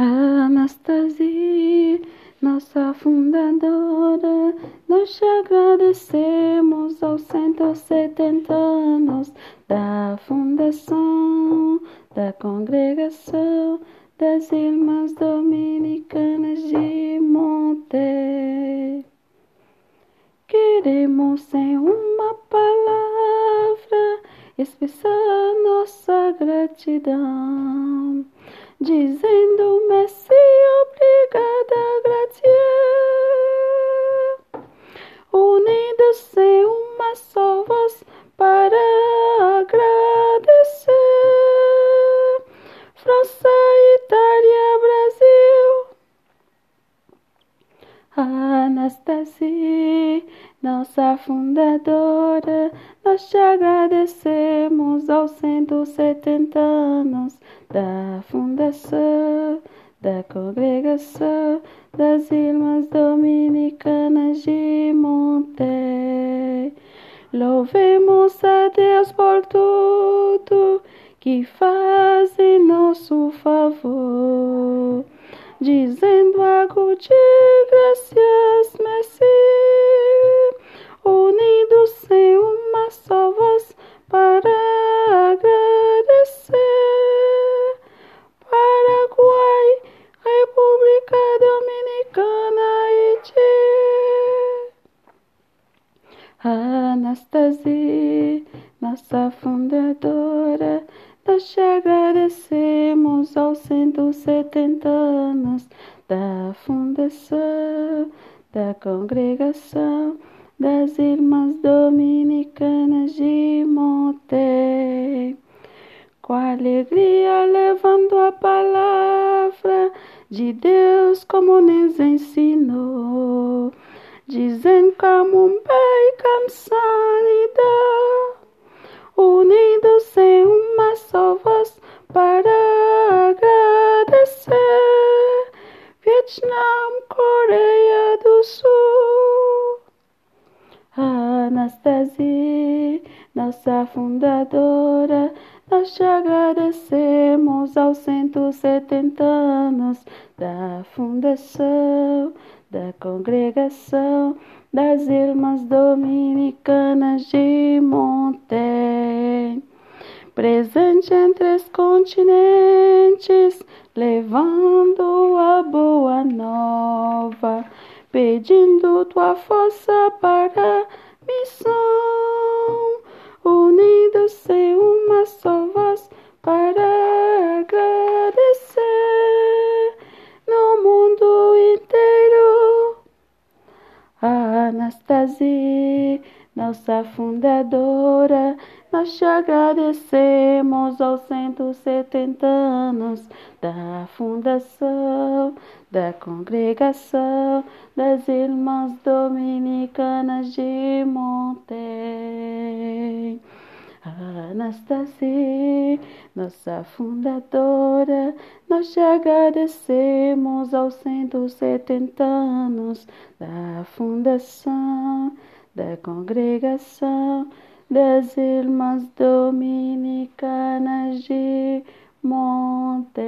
Anastasia, nossa fundadora, nós te agradecemos aos 170 anos da fundação da congregação das Irmãs Dominicanas de Monte. Queremos em uma palavra expressar nossa gratidão dizendo Messi, obrigada, gratia. Unidos em uma só voz para agradecer. França, Itália, Brasil. Anastasia, nossa fundadora, nós te agradecemos aos 170 anos da fundação da congregação das Irmãs Dominicanas de Monte. Louvemos a Deus por tudo que faz em nosso favor, dizendo algo de Nossa fundadora, nós te agradecemos aos 170 anos da fundação da congregação das Irmãs Dominicanas de Monte. Com alegria levando a palavra de Deus como nos ensinou dizem como pai cansada, Anastasia, nossa fundadora, nós te agradecemos aos 170 anos da fundação da congregação das Irmãs Dominicanas de Monte. Presente entre os continentes, levando a boa nova, pedindo tua força para missão, unidos em uma só voz para agradecer no mundo inteiro. Anastasia, nossa fundadora, nós te agradecemos aos 170 anos da fundação da congregação das Irmãs Dominicanas de Monte. Anastasia, nossa fundadora, nós te agradecemos aos 170 anos da fundação da congregação das Irmãs Dominicanas de Monte.